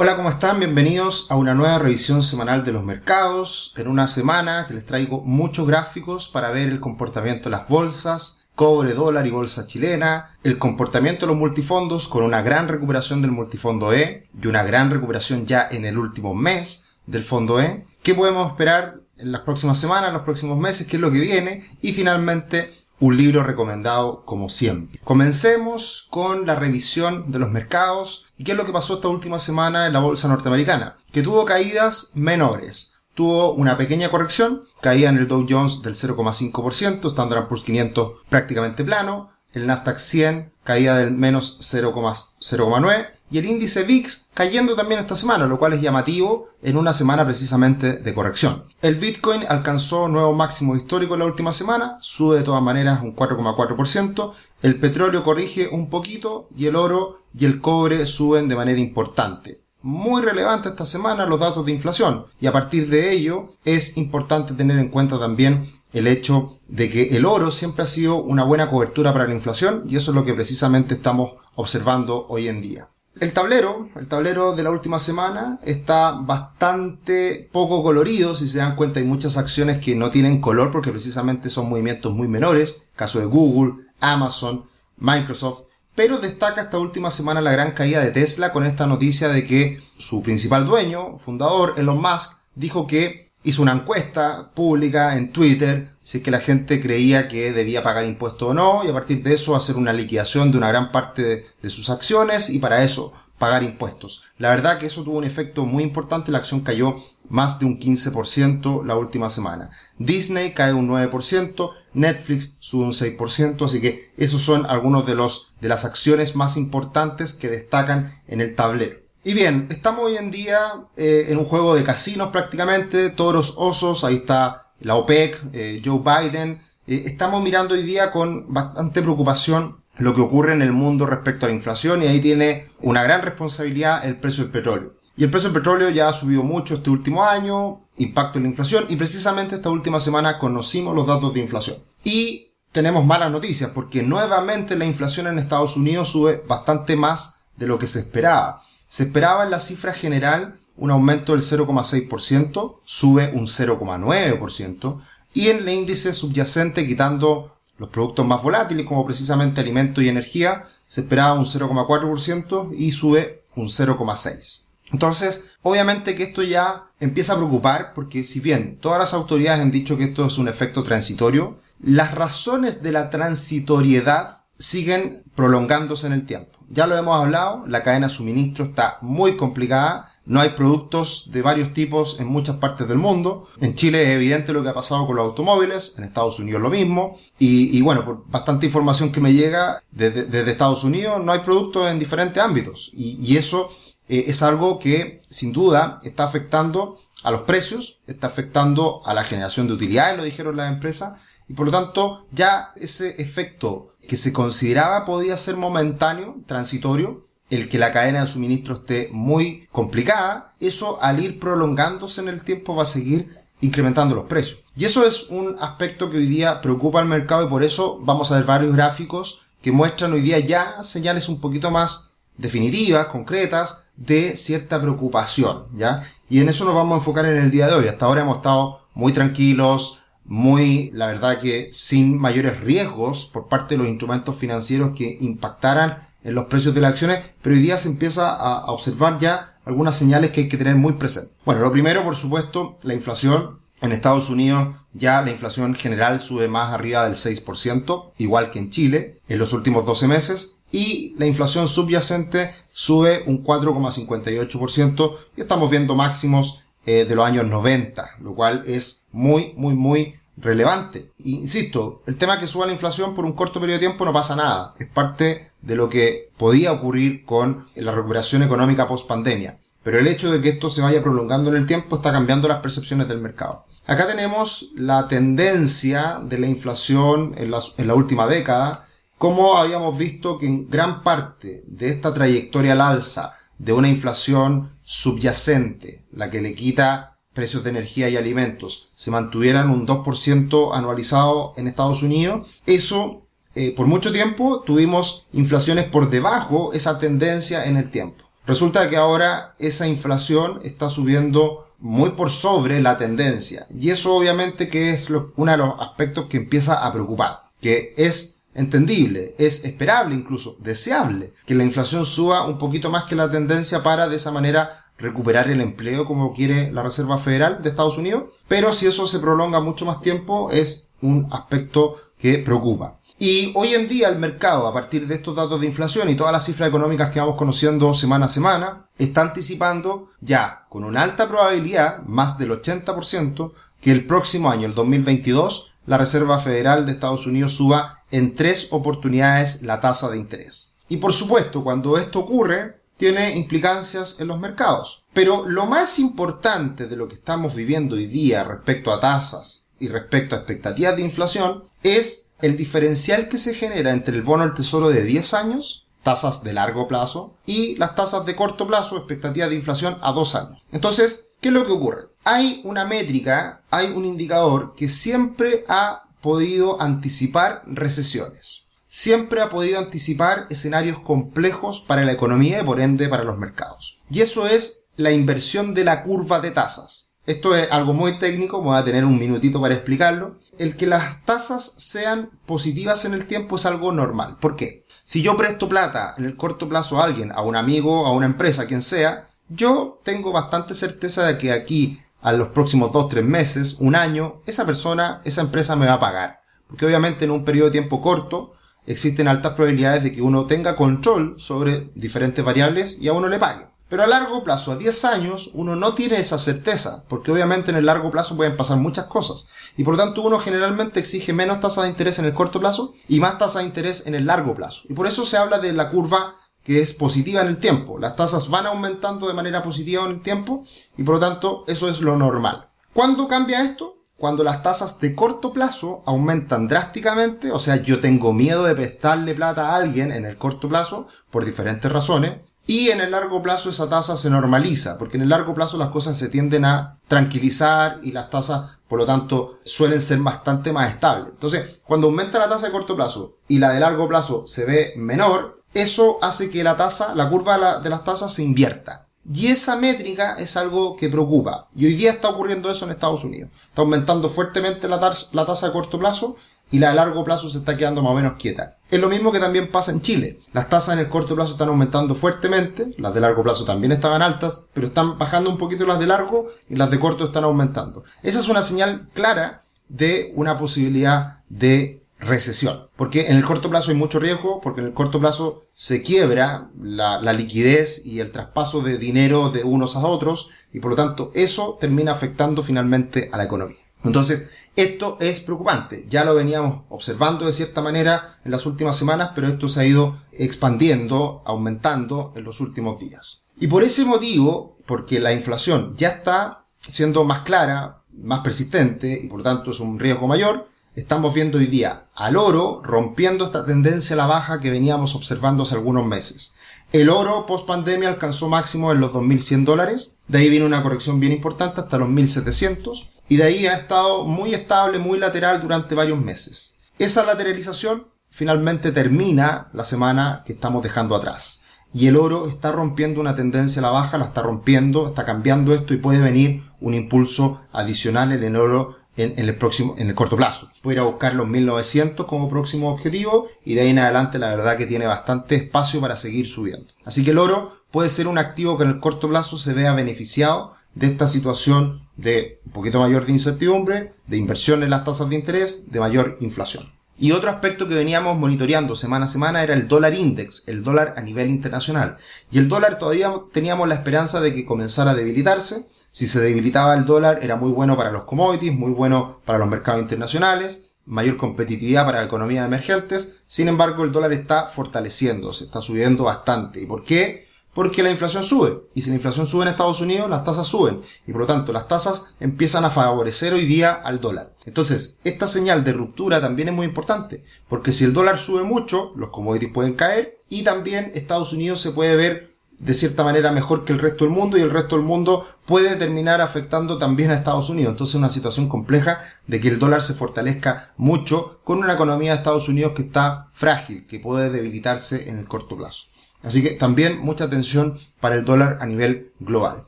Hola, ¿cómo están? Bienvenidos a una nueva revisión semanal de los mercados. En una semana que les traigo muchos gráficos para ver el comportamiento de las bolsas, cobre, dólar y bolsa chilena, el comportamiento de los multifondos con una gran recuperación del multifondo E y una gran recuperación ya en el último mes del fondo E. ¿Qué podemos esperar en las próximas semanas, en los próximos meses? ¿Qué es lo que viene? Y finalmente un libro recomendado como siempre. Comencemos con la revisión de los mercados y qué es lo que pasó esta última semana en la bolsa norteamericana, que tuvo caídas menores. Tuvo una pequeña corrección, caía en el Dow Jones del 0,5%, Standard Poor's 500 prácticamente plano, el Nasdaq 100 caía del menos 0,09 y el índice VIX cayendo también esta semana, lo cual es llamativo en una semana precisamente de corrección. El Bitcoin alcanzó nuevo máximo histórico en la última semana, sube de todas maneras un 4,4%, el petróleo corrige un poquito y el oro y el cobre suben de manera importante. Muy relevante esta semana los datos de inflación y a partir de ello es importante tener en cuenta también el hecho de que el oro siempre ha sido una buena cobertura para la inflación y eso es lo que precisamente estamos observando hoy en día. El tablero, el tablero de la última semana está bastante poco colorido, si se dan cuenta hay muchas acciones que no tienen color porque precisamente son movimientos muy menores, caso de Google, Amazon, Microsoft, pero destaca esta última semana la gran caída de Tesla con esta noticia de que su principal dueño, fundador, Elon Musk, dijo que hizo una encuesta pública en Twitter si es que la gente creía que debía pagar impuestos o no y a partir de eso hacer una liquidación de una gran parte de, sus acciones y para eso pagar impuestos. La verdad que eso tuvo un efecto muy importante, la acción cayó más de un 15% la última semana. Disney cae un 9%, Netflix sube un 6%, así que esos son algunos de los de las acciones más importantes que destacan en el tablero. Y bien, estamos hoy en día eh, en un juego de casinos prácticamente, toros, osos, ahí está la OPEC, eh, Joe Biden. Eh, estamos mirando hoy día con bastante preocupación lo que ocurre en el mundo respecto a la inflación y ahí tiene una gran responsabilidad el precio del petróleo. Y el precio del petróleo ya ha subido mucho este último año, impacto en la inflación y precisamente esta última semana conocimos los datos de inflación. Y tenemos malas noticias porque nuevamente la inflación en Estados Unidos sube bastante más de lo que se esperaba. Se esperaba en la cifra general un aumento del 0,6%, sube un 0,9%, y en el índice subyacente, quitando los productos más volátiles como precisamente alimento y energía, se esperaba un 0,4% y sube un 0,6%. Entonces, obviamente que esto ya empieza a preocupar porque si bien todas las autoridades han dicho que esto es un efecto transitorio, las razones de la transitoriedad siguen prolongándose en el tiempo. Ya lo hemos hablado, la cadena de suministro está muy complicada, no hay productos de varios tipos en muchas partes del mundo. En Chile es evidente lo que ha pasado con los automóviles, en Estados Unidos lo mismo. Y, bueno, por bastante información que me llega desde, Estados Unidos, no hay productos en diferentes ámbitos. Y, eso eh, es algo que sin duda está afectando a los precios, está afectando a la generación de utilidades, lo dijeron las empresas. Y por lo tanto, ya ese efecto que se consideraba podía ser momentáneo, transitorio, el que la cadena de suministro esté muy complicada, eso al ir prolongándose en el tiempo va a seguir incrementando los precios. Y eso es un aspecto que hoy día preocupa al mercado y por eso vamos a ver varios gráficos que muestran hoy día ya señales un poquito más definitivas, concretas, de cierta preocupación, ¿ya? Y en eso nos vamos a enfocar en el día de hoy. Hasta ahora hemos estado muy tranquilos, muy, la verdad que sin mayores riesgos por parte de los instrumentos financieros que impactaran en los precios de las acciones, pero hoy día se empieza a, observar ya algunas señales que hay que tener muy presentes. Bueno, lo primero, por supuesto, la inflación. En Estados Unidos ya la inflación general sube más arriba del 6%, igual que en Chile, en los últimos 12 meses. Y la inflación subyacente sube un 4,58% y estamos viendo máximos eh, de los años 90, lo cual es muy, muy, muy relevante. Insisto, el tema que suba la inflación por un corto periodo de tiempo no pasa nada. Es parte de lo que podía ocurrir con la recuperación económica post pandemia. Pero el hecho de que esto se vaya prolongando en el tiempo está cambiando las percepciones del mercado. Acá tenemos la tendencia de la inflación en, en la última década, como habíamos visto que en gran parte de esta trayectoria al alza de una inflación subyacente, la que le quita precios de energía y alimentos se mantuvieran un 2% anualizado en Estados Unidos, eso eh, por mucho tiempo tuvimos inflaciones por debajo esa tendencia en el tiempo. Resulta que ahora esa inflación está subiendo muy por sobre la tendencia. Y eso obviamente que es uno de los aspectos que empieza a preocupar, que es entendible, es esperable incluso, deseable, que la inflación suba un poquito más que la tendencia para de esa manera recuperar el empleo como quiere la Reserva Federal de Estados Unidos, pero si eso se prolonga mucho más tiempo es un aspecto que preocupa. Y hoy en día el mercado, a partir de estos datos de inflación y todas las cifras económicas que vamos conociendo semana a semana, está anticipando ya con una alta probabilidad, más del 80%, que el próximo año, el 2022, la Reserva Federal de Estados Unidos suba en tres oportunidades la tasa de interés. Y por supuesto, cuando esto ocurre, tiene implicancias en los mercados. Pero lo más importante de lo que estamos viviendo hoy día respecto a tasas y respecto a expectativas de inflación es el diferencial que se genera entre el bono del tesoro de 10 años, tasas de largo plazo, y las tasas de corto plazo, expectativas de inflación a 2 años. Entonces, ¿qué es lo que ocurre? Hay una métrica, hay un indicador que siempre ha podido anticipar recesiones siempre ha podido anticipar escenarios complejos para la economía y por ende para los mercados. Y eso es la inversión de la curva de tasas. Esto es algo muy técnico, voy a tener un minutito para explicarlo. El que las tasas sean positivas en el tiempo es algo normal. ¿Por qué? Si yo presto plata en el corto plazo a alguien, a un amigo, a una empresa, a quien sea, yo tengo bastante certeza de que aquí, a los próximos 2-3 meses, un año, esa persona, esa empresa me va a pagar. Porque obviamente en un periodo de tiempo corto, existen altas probabilidades de que uno tenga control sobre diferentes variables y a uno le pague. Pero a largo plazo, a 10 años, uno no tiene esa certeza, porque obviamente en el largo plazo pueden pasar muchas cosas. Y por lo tanto uno generalmente exige menos tasa de interés en el corto plazo y más tasa de interés en el largo plazo. Y por eso se habla de la curva que es positiva en el tiempo. Las tasas van aumentando de manera positiva en el tiempo y por lo tanto eso es lo normal. ¿Cuándo cambia esto? Cuando las tasas de corto plazo aumentan drásticamente, o sea, yo tengo miedo de prestarle plata a alguien en el corto plazo por diferentes razones, y en el largo plazo esa tasa se normaliza, porque en el largo plazo las cosas se tienden a tranquilizar y las tasas, por lo tanto, suelen ser bastante más estables. Entonces, cuando aumenta la tasa de corto plazo y la de largo plazo se ve menor, eso hace que la tasa, la curva de las tasas se invierta. Y esa métrica es algo que preocupa. Y hoy día está ocurriendo eso en Estados Unidos. Está aumentando fuertemente la, tasa de corto plazo y la de largo plazo se está quedando más o menos quieta. Es lo mismo que también pasa en Chile. Las tasas en el corto plazo están aumentando fuertemente, las de largo plazo también estaban altas, pero están bajando un poquito las de largo y las de corto están aumentando. Esa es una señal clara de una posibilidad de recesión. Porque en el corto plazo hay mucho riesgo, porque en el corto plazo se quiebra la, liquidez y el traspaso de dinero de unos a otros, y por lo tanto eso termina afectando finalmente a la economía. Entonces, esto es preocupante. Ya lo veníamos observando de cierta manera en las últimas semanas, pero esto se ha ido expandiendo, aumentando en los últimos días. Y por ese motivo, porque la inflación ya está siendo más clara, más persistente, y por lo tanto es un riesgo mayor, estamos viendo hoy día al oro rompiendo esta tendencia a la baja que veníamos observando hace algunos meses. El oro post pandemia alcanzó máximo en los 2.100 dólares, de ahí viene una corrección bien importante hasta los 1.700 y de ahí ha estado muy estable, muy lateral durante varios meses. Esa lateralización finalmente termina la semana que estamos dejando atrás. Y el oro está rompiendo una tendencia a la baja, la está rompiendo, está cambiando esto y puede venir un impulso adicional en el oro en, el próximo, en el corto plazo. Voy ir a buscar los 1900 como próximo objetivo y de ahí en adelante la verdad que tiene bastante espacio para seguir subiendo. Así que el oro puede ser un activo que en el corto plazo se vea beneficiado de esta situación de un poquito mayor de incertidumbre, de inversión en las tasas de interés, de mayor inflación. Y otro aspecto que veníamos monitoreando semana a semana era el dólar index, el dólar a nivel internacional. Y el dólar todavía teníamos la esperanza de que comenzara a debilitarse, si se debilitaba el dólar era muy bueno para los commodities, muy bueno para los mercados internacionales, mayor competitividad para economías emergentes. Sin embargo, el dólar está fortaleciéndose, está subiendo bastante. ¿Y por qué? Porque la inflación sube. Y si la inflación sube en Estados Unidos, las tasas suben. Y por lo tanto, las tasas empiezan a favorecer hoy día al dólar. Entonces, esta señal de ruptura también es muy importante. Porque si el dólar sube mucho, los commodities pueden caer. Y también Estados Unidos se puede ver de cierta manera mejor que el resto del mundo y el resto del mundo puede terminar afectando también a Estados Unidos. Entonces es una situación compleja de que el dólar se fortalezca mucho con una economía de Estados Unidos que está frágil, que puede debilitarse en el corto plazo. Así que también mucha atención para el dólar a nivel global.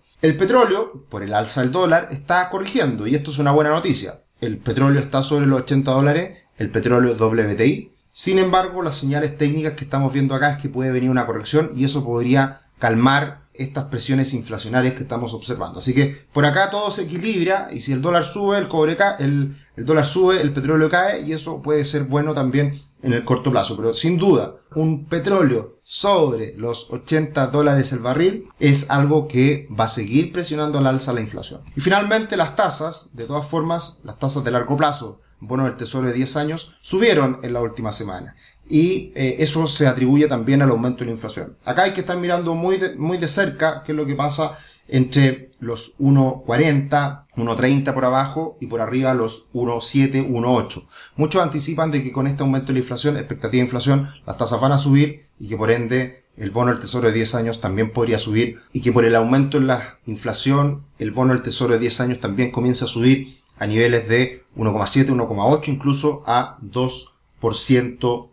El petróleo, por el alza del dólar, está corrigiendo y esto es una buena noticia. El petróleo está sobre los 80 dólares, el petróleo WTI. Sin embargo, las señales técnicas que estamos viendo acá es que puede venir una corrección y eso podría calmar estas presiones inflacionarias que estamos observando. Así que por acá todo se equilibra y si el dólar sube, el cobre cae, el, el dólar sube, el petróleo cae y eso puede ser bueno también en el corto plazo. Pero sin duda, un petróleo sobre los 80 dólares el barril es algo que va a seguir presionando al alza la inflación. Y finalmente las tasas, de todas formas, las tasas de largo plazo, bonos del tesoro de 10 años, subieron en la última semana. Y eh, eso se atribuye también al aumento de la inflación. Acá hay que estar mirando muy muy de cerca qué es lo que pasa entre los 1.40, 1.30 por abajo y por arriba los 1.7, 1.8. Muchos anticipan de que con este aumento de la inflación, expectativa de inflación, las tasas van a subir y que por ende el bono del tesoro de 10 años también podría subir y que por el aumento en la inflación el bono del tesoro de 10 años también comienza a subir a niveles de 1,7, 1,8 incluso a 2%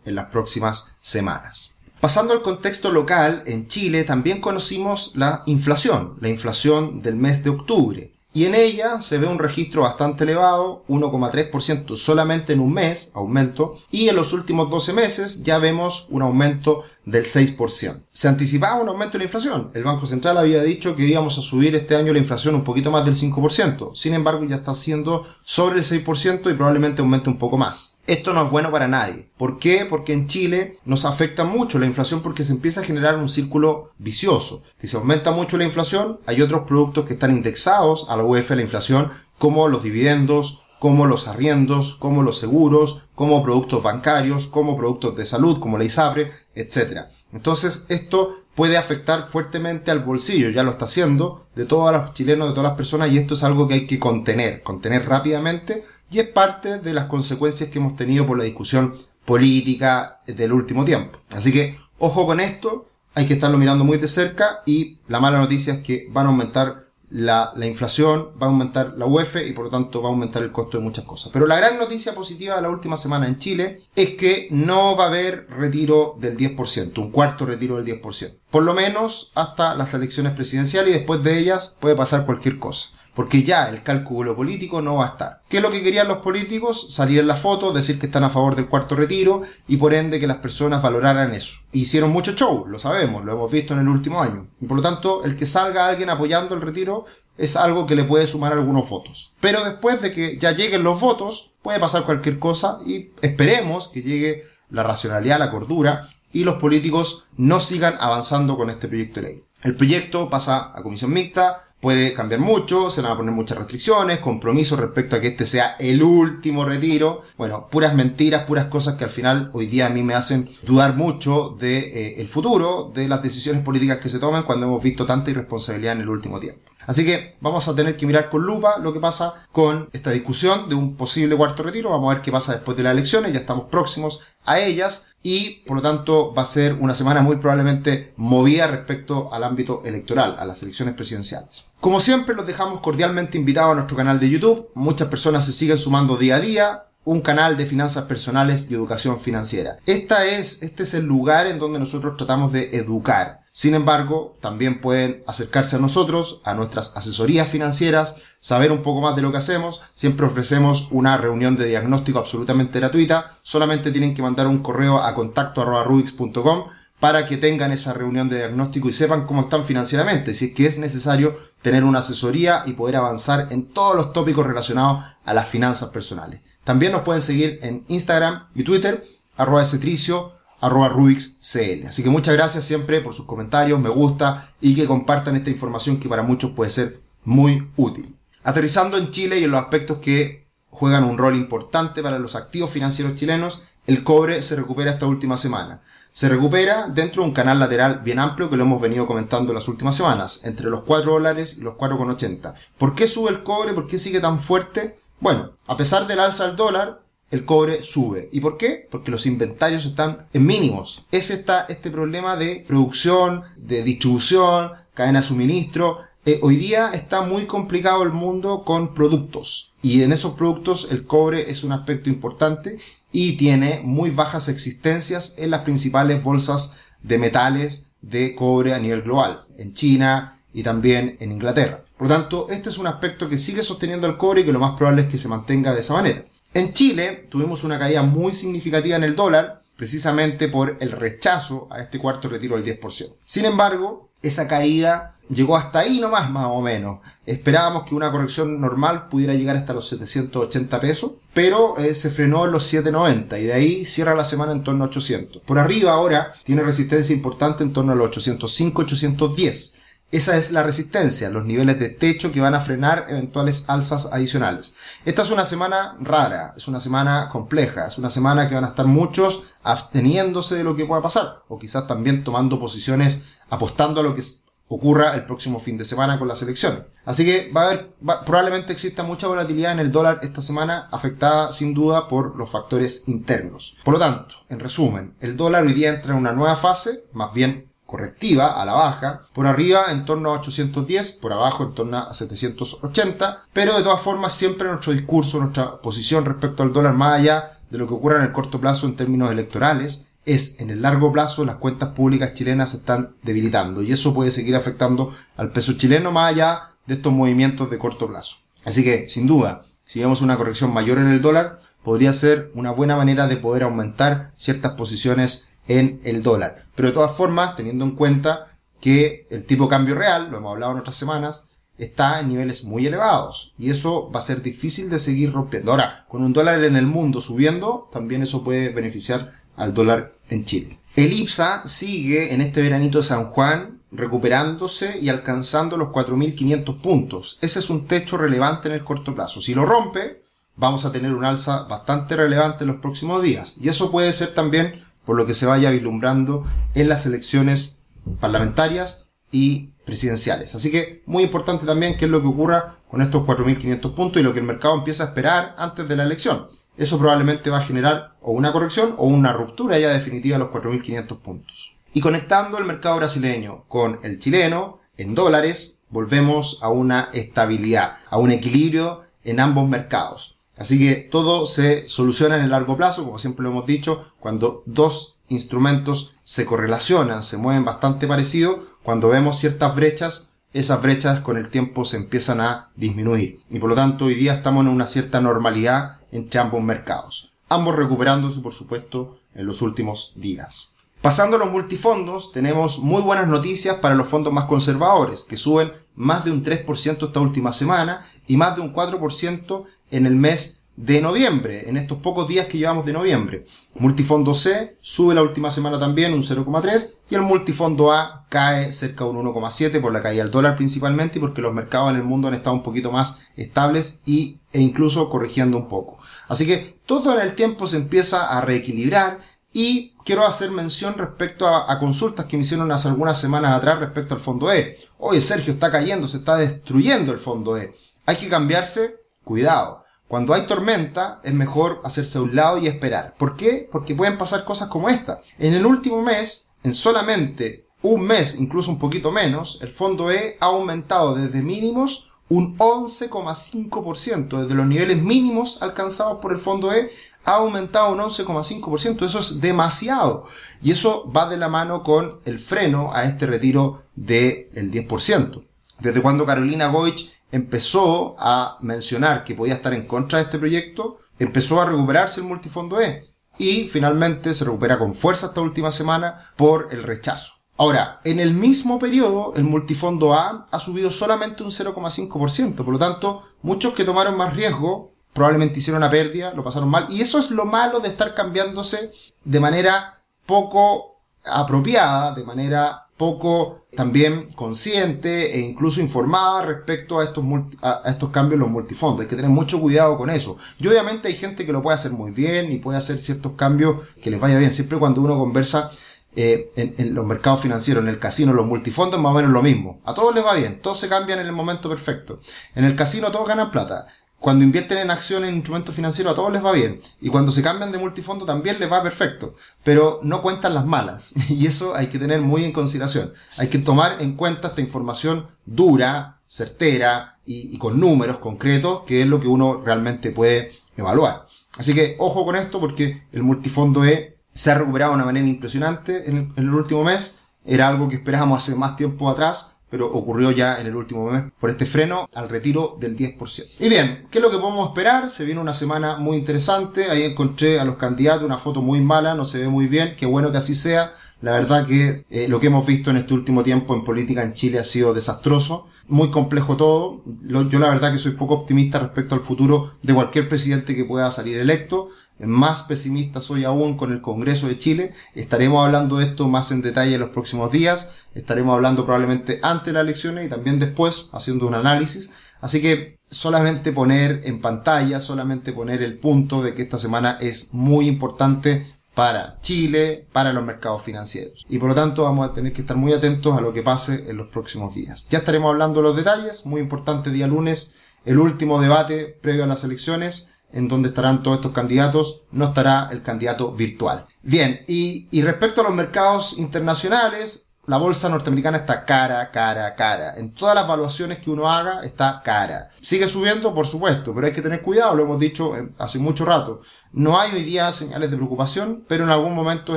en las próximas semanas. Pasando al contexto local, en Chile también conocimos la inflación, la inflación del mes de octubre. Y en ella se ve un registro bastante elevado, 1,3% solamente en un mes, aumento, y en los últimos 12 meses ya vemos un aumento del 6%. Se anticipaba un aumento de la inflación. El Banco Central había dicho que íbamos a subir este año la inflación un poquito más del 5%. Sin embargo, ya está siendo sobre el 6% y probablemente aumente un poco más. Esto no es bueno para nadie. ¿Por qué? Porque en Chile nos afecta mucho la inflación porque se empieza a generar un círculo vicioso. Si aumenta mucho la inflación, hay otros productos que están indexados a la UEF, la inflación, como los dividendos, como los arriendos, como los seguros, como productos bancarios, como productos de salud, como la ISAPRE, etc. Entonces, esto puede afectar fuertemente al bolsillo, ya lo está haciendo, de todos los chilenos, de todas las personas, y esto es algo que hay que contener, contener rápidamente, y es parte de las consecuencias que hemos tenido por la discusión política del último tiempo. Así que, ojo con esto, hay que estarlo mirando muy de cerca, y la mala noticia es que van a aumentar la, la, inflación, va a aumentar la UEF y por lo tanto va a aumentar el costo de muchas cosas. Pero la gran noticia positiva de la última semana en Chile es que no va a haber retiro del 10%, un cuarto retiro del 10%. Por lo menos hasta las elecciones presidenciales y después de ellas puede pasar cualquier cosa porque ya el cálculo político no va a estar. ¿Qué es lo que querían los políticos? Salir en la foto, decir que están a favor del cuarto retiro y por ende que las personas valoraran eso. Hicieron mucho show, lo sabemos, lo hemos visto en el último año. Y por lo tanto, el que salga alguien apoyando el retiro es algo que le puede sumar algunos votos. Pero después de que ya lleguen los votos, puede pasar cualquier cosa y esperemos que llegue la racionalidad, la cordura y los políticos no sigan avanzando con este proyecto de ley. El proyecto pasa a comisión mixta, puede cambiar mucho, se van a poner muchas restricciones, compromisos respecto a que este sea el último retiro. Bueno, puras mentiras, puras cosas que al final hoy día a mí me hacen dudar mucho de eh, el futuro, de las decisiones políticas que se tomen cuando hemos visto tanta irresponsabilidad en el último tiempo. Así que vamos a tener que mirar con lupa lo que pasa con esta discusión de un posible cuarto retiro. Vamos a ver qué pasa después de las elecciones. Ya estamos próximos a ellas y por lo tanto va a ser una semana muy probablemente movida respecto al ámbito electoral, a las elecciones presidenciales. Como siempre los dejamos cordialmente invitados a nuestro canal de YouTube. Muchas personas se siguen sumando día a día un canal de finanzas personales y educación financiera. Esta es, este es el lugar en donde nosotros tratamos de educar. Sin embargo, también pueden acercarse a nosotros, a nuestras asesorías financieras, saber un poco más de lo que hacemos. Siempre ofrecemos una reunión de diagnóstico absolutamente gratuita. Solamente tienen que mandar un correo a contacto.rubix.com para que tengan esa reunión de diagnóstico y sepan cómo están financieramente, si es que es necesario tener una asesoría y poder avanzar en todos los tópicos relacionados a las finanzas personales. También nos pueden seguir en Instagram y Twitter, arroba cetricio, arroba CL. Así que muchas gracias siempre por sus comentarios, me gusta y que compartan esta información que para muchos puede ser muy útil. Aterrizando en Chile y en los aspectos que juegan un rol importante para los activos financieros chilenos, el cobre se recupera esta última semana. Se recupera dentro de un canal lateral bien amplio que lo hemos venido comentando las últimas semanas, entre los 4 dólares y los 4,80. ¿Por qué sube el cobre? ¿Por qué sigue tan fuerte? Bueno, a pesar del alza del dólar, el cobre sube. ¿Y por qué? Porque los inventarios están en mínimos. Es esta, este problema de producción, de distribución, cadena de suministro. Eh, hoy día está muy complicado el mundo con productos. Y en esos productos el cobre es un aspecto importante y tiene muy bajas existencias en las principales bolsas de metales de cobre a nivel global, en China y también en Inglaterra. Por lo tanto, este es un aspecto que sigue sosteniendo el cobre y que lo más probable es que se mantenga de esa manera. En Chile tuvimos una caída muy significativa en el dólar, precisamente por el rechazo a este cuarto retiro del 10%. Sin embargo, esa caída llegó hasta ahí nomás, más o menos. Esperábamos que una corrección normal pudiera llegar hasta los 780 pesos, pero eh, se frenó en los 790 y de ahí cierra la semana en torno a 800. Por arriba ahora tiene resistencia importante en torno a los 805-810. Esa es la resistencia, los niveles de techo que van a frenar eventuales alzas adicionales. Esta es una semana rara, es una semana compleja, es una semana que van a estar muchos absteniéndose de lo que pueda pasar, o quizás también tomando posiciones apostando a lo que ocurra el próximo fin de semana con las elecciones. Así que va a haber, probablemente exista mucha volatilidad en el dólar esta semana, afectada sin duda por los factores internos. Por lo tanto, en resumen, el dólar hoy día entra en una nueva fase, más bien correctiva a la baja, por arriba en torno a 810, por abajo en torno a 780, pero de todas formas siempre nuestro discurso, nuestra posición respecto al dólar más allá de lo que ocurra en el corto plazo en términos electorales, es en el largo plazo las cuentas públicas chilenas se están debilitando y eso puede seguir afectando al peso chileno más allá de estos movimientos de corto plazo. Así que, sin duda, si vemos una corrección mayor en el dólar, podría ser una buena manera de poder aumentar ciertas posiciones en el dólar. Pero de todas formas, teniendo en cuenta que el tipo de cambio real, lo hemos hablado en otras semanas, está en niveles muy elevados y eso va a ser difícil de seguir rompiendo. Ahora, con un dólar en el mundo subiendo, también eso puede beneficiar al dólar en Chile. El IPSA sigue en este veranito de San Juan recuperándose y alcanzando los 4.500 puntos. Ese es un techo relevante en el corto plazo. Si lo rompe, vamos a tener un alza bastante relevante en los próximos días. Y eso puede ser también por lo que se vaya vislumbrando en las elecciones parlamentarias y presidenciales. Así que muy importante también qué es lo que ocurra con estos 4.500 puntos y lo que el mercado empieza a esperar antes de la elección. Eso probablemente va a generar o una corrección o una ruptura ya definitiva de los 4.500 puntos. Y conectando el mercado brasileño con el chileno, en dólares, volvemos a una estabilidad, a un equilibrio en ambos mercados. Así que todo se soluciona en el largo plazo, como siempre lo hemos dicho, cuando dos instrumentos se correlacionan, se mueven bastante parecido, cuando vemos ciertas brechas, esas brechas con el tiempo se empiezan a disminuir. Y por lo tanto hoy día estamos en una cierta normalidad entre ambos mercados. Ambos recuperándose, por supuesto, en los últimos días. Pasando a los multifondos, tenemos muy buenas noticias para los fondos más conservadores, que suben más de un 3% esta última semana y más de un 4% en el mes de noviembre, en estos pocos días que llevamos de noviembre. Multifondo C sube la última semana también un 0,3 y el multifondo A cae cerca de un 1,7 por la caída del dólar principalmente y porque los mercados en el mundo han estado un poquito más estables y, e incluso corrigiendo un poco. Así que todo en el tiempo se empieza a reequilibrar y quiero hacer mención respecto a, a, consultas que me hicieron hace algunas semanas atrás respecto al fondo E. Oye, Sergio, está cayendo, se está destruyendo el fondo E. Hay que cambiarse, cuidado. Cuando hay tormenta, es mejor hacerse a un lado y esperar. ¿Por qué? Porque pueden pasar cosas como esta. En el último mes, en solamente un mes, incluso un poquito menos, el fondo E ha aumentado desde mínimos un 11,5%. Desde los niveles mínimos alcanzados por el fondo E, ha aumentado un 11,5%. Eso es demasiado. Y eso va de la mano con el freno a este retiro del 10%. Desde cuando Carolina Goich empezó a mencionar que podía estar en contra de este proyecto, empezó a recuperarse el multifondo E. Y finalmente se recupera con fuerza esta última semana por el rechazo. Ahora, en el mismo periodo, el multifondo A ha subido solamente un 0,5%. Por lo tanto, muchos que tomaron más riesgo probablemente hicieron una pérdida, lo pasaron mal. Y eso es lo malo de estar cambiándose de manera poco apropiada, de manera poco también consciente e incluso informada respecto a estos, a estos cambios en los multifondos. Hay que tener mucho cuidado con eso. Y obviamente hay gente que lo puede hacer muy bien y puede hacer ciertos cambios que les vaya bien. Siempre cuando uno conversa eh, en, en, los mercados financieros, en el casino, los multifondos, más o menos lo mismo. A todos les va bien, todos se cambian en el momento perfecto. En el casino todos ganan plata. Cuando invierten en acciones, en instrumentos financieros, a todos les va bien. Y cuando se cambian de multifondo también les va perfecto. Pero no cuentan las malas. Y eso hay que tener muy en consideración. Hay que tomar en cuenta esta información dura, certera y, con números concretos, que es lo que uno realmente puede evaluar. Así que ojo con esto porque el multifondo E se ha recuperado de una manera impresionante en el último mes Era algo que esperábamos hace más tiempo atrás, pero ocurrió ya en el último mes por este freno al retiro del 10%. Y bien, ¿qué es lo que podemos esperar? Se viene una semana muy interesante, ahí encontré a los candidatos una foto muy mala, no se ve muy bien, qué bueno que así sea. La verdad que eh, lo que hemos visto en este último tiempo en política en Chile ha sido desastroso, muy complejo todo. yo la verdad que soy poco optimista respecto al futuro de cualquier presidente que pueda salir electo. Más pesimista soy aún con el Congreso de Chile. Estaremos hablando de esto más en detalle en los próximos días. Estaremos hablando probablemente antes de las elecciones y también después haciendo un análisis. Así que solamente poner en pantalla, solamente poner el punto de que esta semana es muy importante para Chile, para los mercados financieros. Y por lo tanto vamos a tener que estar muy atentos a lo que pase en los próximos días. Ya estaremos hablando de los detalles, muy importante día lunes, el último debate previo a las elecciones, en donde estarán todos estos candidatos, no estará el candidato virtual. Bien, y, y respecto a los mercados internacionales, la bolsa norteamericana está cara, cara, cara. En todas las valuaciones que uno haga está cara. Sigue subiendo, por supuesto, pero hay que tener cuidado, lo hemos dicho eh, hace mucho rato. No hay hoy día señales de preocupación, pero en algún momento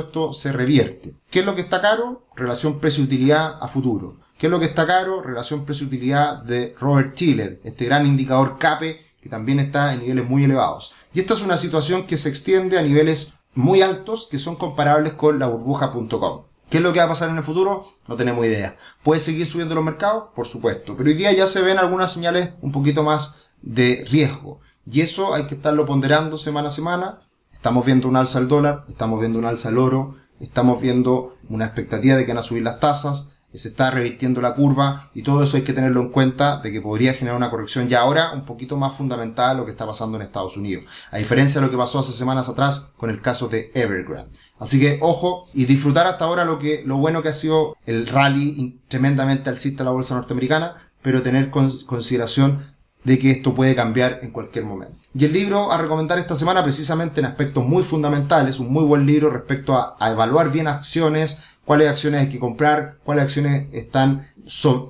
esto se revierte. ¿Qué es lo que está caro? Relación precio-utilidad a futuro. ¿Qué es lo que está caro? Relación precio-utilidad de Robert Chiller, este gran indicador CAPE que también está en niveles muy elevados. Y esta es una situación que se extiende a niveles muy altos que son comparables con la burbuja.com. ¿Qué es lo que va a pasar en el futuro? No tenemos idea. ¿Puede seguir subiendo los mercados? Por supuesto. Pero hoy día ya se ven algunas señales un poquito más de riesgo. Y eso hay que estarlo ponderando semana a semana. Estamos viendo un alza al dólar, estamos viendo un alza al oro, estamos viendo una expectativa de que van a subir las tasas, se está revirtiendo la curva y todo eso hay que tenerlo en cuenta de que podría generar una corrección ya ahora un poquito más fundamental lo que está pasando en Estados Unidos. A diferencia de lo que pasó hace semanas atrás con el caso de Evergrande. Así que ojo y disfrutar hasta ahora lo que, lo bueno que ha sido el rally tremendamente alcista de la bolsa norteamericana, pero tener consideración de que esto puede cambiar en cualquier momento. Y el libro a recomendar esta semana precisamente en aspectos muy fundamentales, un muy buen libro respecto a evaluar bien acciones, cuáles acciones hay que comprar, cuáles acciones están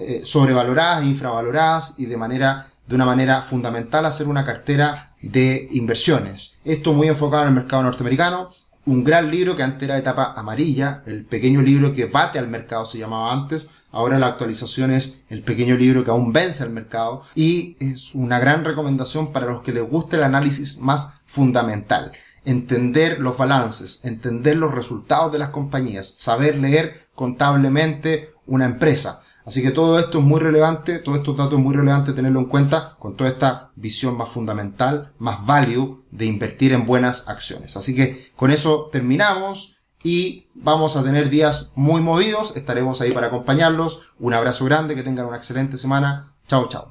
eh, sobrevaloradas, infravaloradas y de manera de una manera fundamental hacer una cartera de inversiones. Esto muy enfocado en el mercado norteamericano. Un gran libro que antes era de etapa amarilla, el pequeño libro que bate al mercado se llamaba antes, ahora la actualización es el pequeño libro que aún vence al mercado y es una gran recomendación para los que les guste el análisis más fundamental entender los balances, entender los resultados de las compañías, saber leer contablemente una empresa. Así que todo esto es muy relevante, todos estos datos es muy relevante tenerlo en cuenta con toda esta visión más fundamental, más value de invertir en buenas acciones. Así que con eso terminamos y vamos a tener días muy movidos, estaremos ahí para acompañarlos. Un abrazo grande, que tengan una excelente semana. Chao, chao.